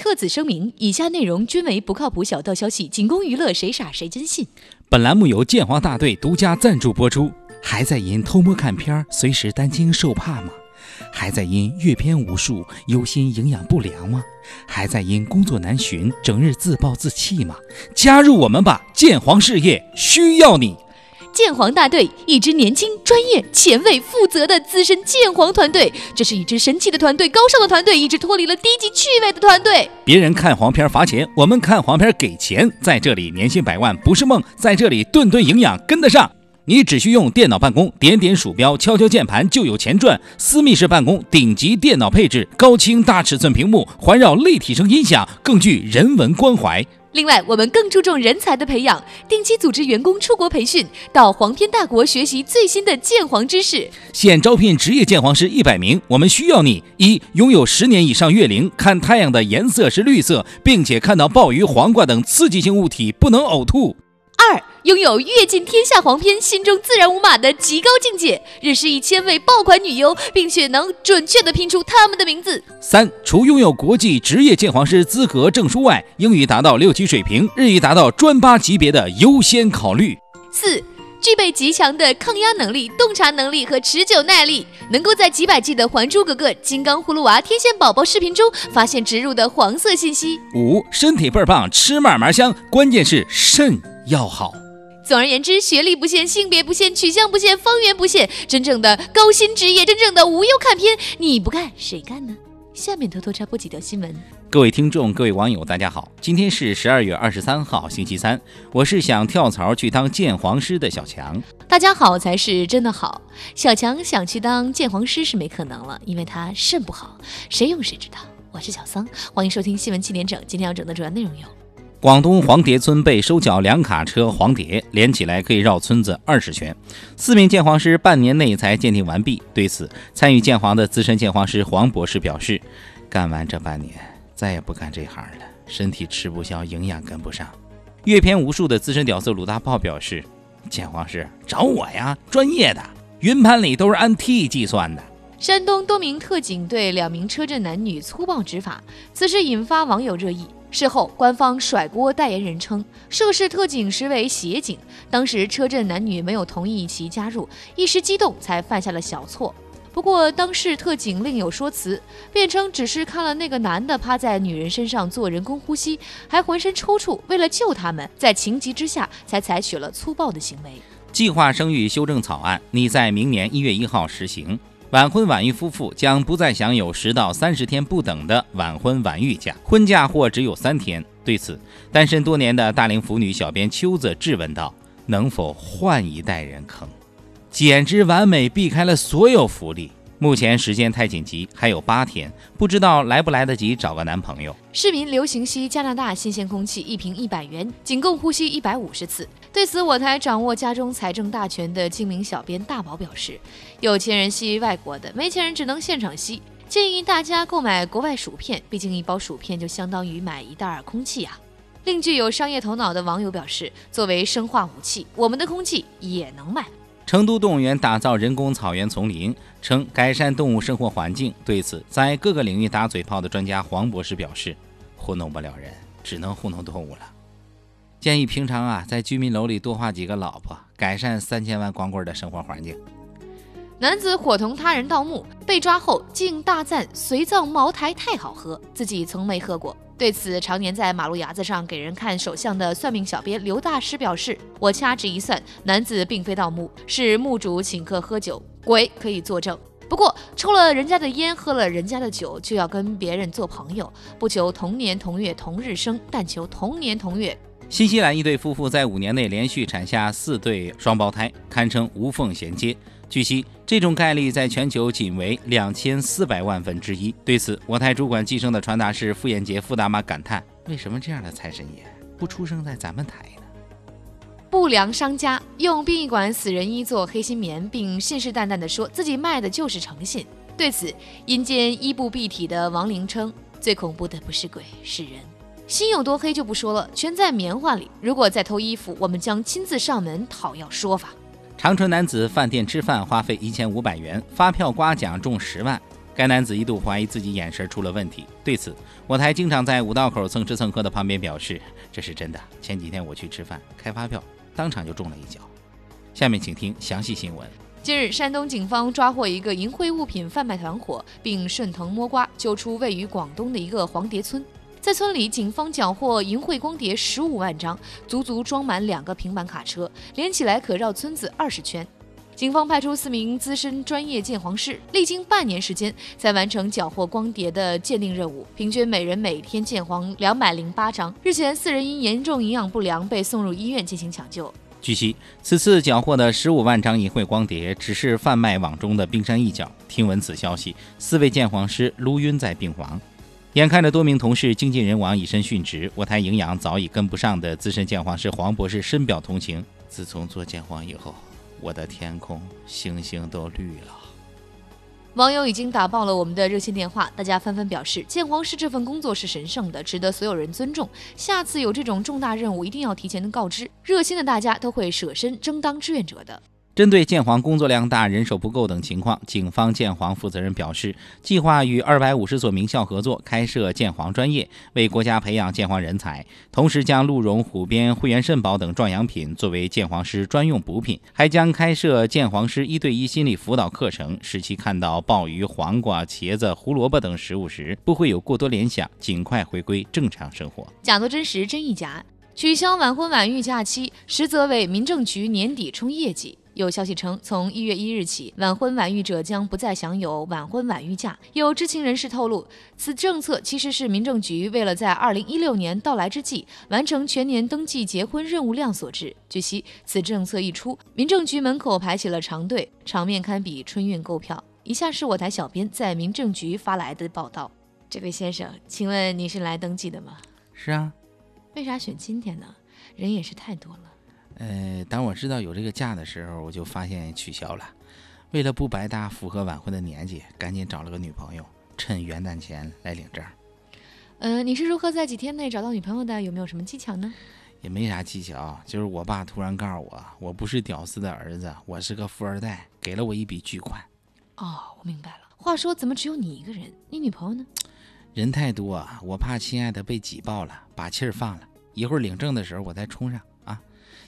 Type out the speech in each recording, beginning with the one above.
特此声明，以下内容均为不靠谱小道消息，仅供娱乐，谁傻谁真信。本栏目由剑皇大队独家赞助播出。还在因偷摸看片儿，随时担惊受怕吗？还在因阅片无数，忧心营养不良吗？还在因工作难寻，整日自暴自弃吗？加入我们吧，剑皇事业需要你。剑皇大队，一支年轻、专业、前卫、负责的资深剑皇团队。这是一支神奇的团队，高尚的团队，一支脱离了低级趣味的团队。别人看黄片罚钱，我们看黄片给钱。在这里，年薪百万不是梦；在这里，顿顿营养跟得上。你只需用电脑办公，点点鼠标，敲敲键盘，就有钱赚。私密式办公，顶级电脑配置，高清大尺寸屏幕，环绕立体声音响，更具人文关怀。另外，我们更注重人才的培养，定期组织员工出国培训，到黄片大国学习最新的鉴黄知识。现招聘职业鉴黄师一百名，我们需要你：一、拥有十年以上月龄，看太阳的颜色是绿色，并且看到鲍鱼、黄瓜等刺激性物体不能呕吐。二、拥有阅尽天下黄片，心中自然无码的极高境界，认识一千位爆款女优，并且能准确的拼出她们的名字。三、除拥有国际职业鉴黄师资格证书外，英语达到六级水平，日语达到专八级别的优先考虑。四、具备极强的抗压能力、洞察能力和持久耐力，能够在几百季的《还珠格格》《金刚葫芦娃》《天线宝宝》视频中发现植入的黄色信息。五、身体倍儿棒，吃嘛嘛香，关键是肾要好。总而言之，学历不限，性别不限，取向不限，方圆不限，真正的高薪职业，真正的无忧看片，你不干谁干呢？下面偷偷插播几条新闻。各位听众，各位网友，大家好，今天是十二月二十三号，星期三，我是想跳槽去当鉴黄师的小强。大家好才是真的好。小强想去当鉴黄师是没可能了，因为他肾不好，谁用谁知道。我是小桑，欢迎收听新闻七点整。今天要整的主要内容有。广东黄蝶村被收缴两卡车黄蝶，连起来可以绕村子二十圈。四名鉴黄师半年内才鉴定完毕。对此，参与鉴黄的资深鉴黄师黄博士表示：“干完这半年，再也不干这行了，身体吃不消，营养跟不上。”阅片无数的资深屌丝鲁大炮表示：“鉴黄师找我呀，专业的，云盘里都是按 T 计算的。”山东多名特警对两名车震男女粗暴执法，此事引发网友热议。事后，官方甩锅代言人称，涉事特警实为协警，当时车震男女没有同意其加入，一时激动才犯下了小错。不过，当事特警另有说辞，辩称只是看了那个男的趴在女人身上做人工呼吸，还浑身抽搐，为了救他们，在情急之下才采取了粗暴的行为。计划生育修正草案拟在明年一月一号实行。晚婚晚育夫妇将不再享有十到三十天不等的晚婚晚育假，婚假或只有三天。对此，单身多年的大龄腐女小编秋子质问道：“能否换一代人坑？简直完美避开了所有福利。目前时间太紧急，还有八天，不知道来不来得及找个男朋友。”市民流行吸加拿大新鲜空气，一瓶一百元，仅供呼吸一百五十次。对此，我台掌握家中财政大权的精明小编大宝表示：“有钱人吸外国的，没钱人只能现场吸。建议大家购买国外薯片，毕竟一包薯片就相当于买一袋空气啊。”另具有商业头脑的网友表示：“作为生化武器，我们的空气也能卖。”成都动物园打造人工草原丛林，称改善动物生活环境。对此，在各个领域打嘴炮的专家黄博士表示：“糊弄不了人，只能糊弄动物了。”建议平常啊，在居民楼里多画几个老婆，改善三千万光棍的生活环境。男子伙同他人盗墓，被抓后竟大赞随葬茅台太好喝，自己从没喝过。对此，常年在马路牙子上给人看手相的算命小编刘大师表示：“我掐指一算，男子并非盗墓，是墓主请客喝酒，鬼可以作证。不过，抽了人家的烟，喝了人家的酒，就要跟别人做朋友，不求同年同月同日生，但求同年同月。”新西兰一对夫妇在五年内连续产下四对双胞胎，堪称无缝衔接。据悉，这种概率在全球仅为两千四百万分之一。对此，我台主管计生的传达室傅艳杰傅大妈感叹：“为什么这样的财神爷不出生在咱们台呢？”不良商家用殡仪馆死人衣做黑心棉，并信誓旦旦地说自己卖的就是诚信。对此，阴间衣不蔽体的亡灵称：“最恐怖的不是鬼，是人。”心有多黑就不说了，全在棉花里。如果再偷衣服，我们将亲自上门讨要说法。长春男子饭店吃饭花费一千五百元，发票刮奖中十万。该男子一度怀疑自己眼神出了问题。对此，我台经常在五道口蹭吃蹭喝的旁边表示：“这是真的。前几天我去吃饭，开发票，当场就中了一脚。”下面请听详细新闻。近日，山东警方抓获一个淫秽物品贩卖团伙，并顺藤摸瓜揪出位于广东的一个黄碟村。在村里，警方缴获淫秽光碟十五万张，足足装满两个平板卡车，连起来可绕村子二十圈。警方派出四名资深专业鉴黄师，历经半年时间才完成缴获光碟的鉴定任务，平均每人每天鉴黄两百零八张。日前，四人因严重营养不良被送入医院进行抢救。据悉，此次缴获的十五万张淫秽光碟只是贩卖网中的冰山一角。听闻此消息，四位鉴黄师撸晕在病房。眼看着多名同事精尽人亡、以身殉职，我台营养早已跟不上的资深鉴黄师黄博士深表同情。自从做鉴黄以后，我的天空星星都绿了。网友已经打爆了我们的热线电话，大家纷纷表示，鉴黄师这份工作是神圣的，值得所有人尊重。下次有这种重大任务，一定要提前告知，热心的大家都会舍身争当志愿者的。针对建黄工作量大、人手不够等情况，警方建黄负责人表示，计划与二百五十所名校合作，开设建黄专业，为国家培养鉴黄人才。同时，将鹿茸、虎鞭、汇源肾宝等壮阳品作为建黄师专用补品，还将开设鉴黄师一对一心理辅导课程，使其看到鲍鱼、黄瓜、茄子、胡萝卜等食物时，不会有过多联想，尽快回归正常生活。假作真实，真亦假。取消晚婚晚育假期，实则为民政局年底冲业绩。有消息称，从一月一日起，晚婚晚育者将不再享有晚婚晚育假。有知情人士透露，此政策其实是民政局为了在二零一六年到来之际完成全年登记结婚任务量所致。据悉，此政策一出，民政局门口排起了长队，场面堪比春运购票。以下是我台小编在民政局发来的报道：这位先生，请问你是来登记的吗？是啊。为啥选今天呢？人也是太多了。呃，当我知道有这个假的时候，我就发现取消了。为了不白搭，符合晚婚的年纪，赶紧找了个女朋友，趁元旦前来领证。呃，你是如何在几天内找到女朋友的？有没有什么技巧呢？也没啥技巧，就是我爸突然告诉我，我不是屌丝的儿子，我是个富二代，给了我一笔巨款。哦，我明白了。话说，怎么只有你一个人？你女朋友呢？人太多，我怕亲爱的被挤爆了，把气儿放了。一会儿领证的时候，我再冲上。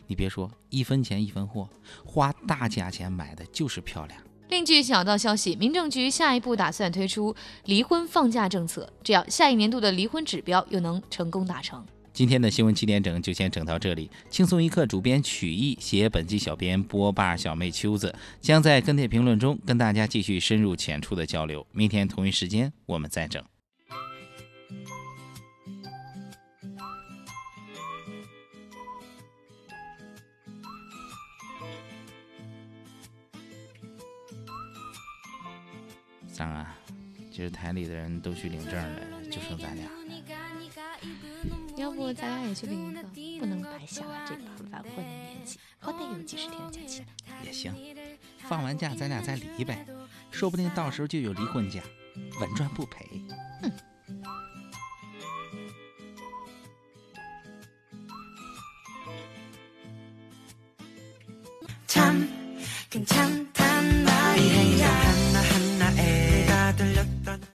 你别说，一分钱一分货，花大价钱买的就是漂亮。另据小道消息，民政局下一步打算推出离婚放假政策，这样下一年度的离婚指标又能成功达成。今天的新闻七点整就先整到这里，轻松一刻主编曲艺写本期小编波霸小妹秋子将在跟帖评论中跟大家继续深入浅出的交流。明天同一时间我们再整。三啊，就是台里的人都去领证了，就剩咱俩。要不咱俩也去领一个，不能白瞎了这把完婚的年纪，好歹有几十天的假期。也行，放完假咱俩再离呗，说不定到时候就有离婚假，稳赚不赔。哼。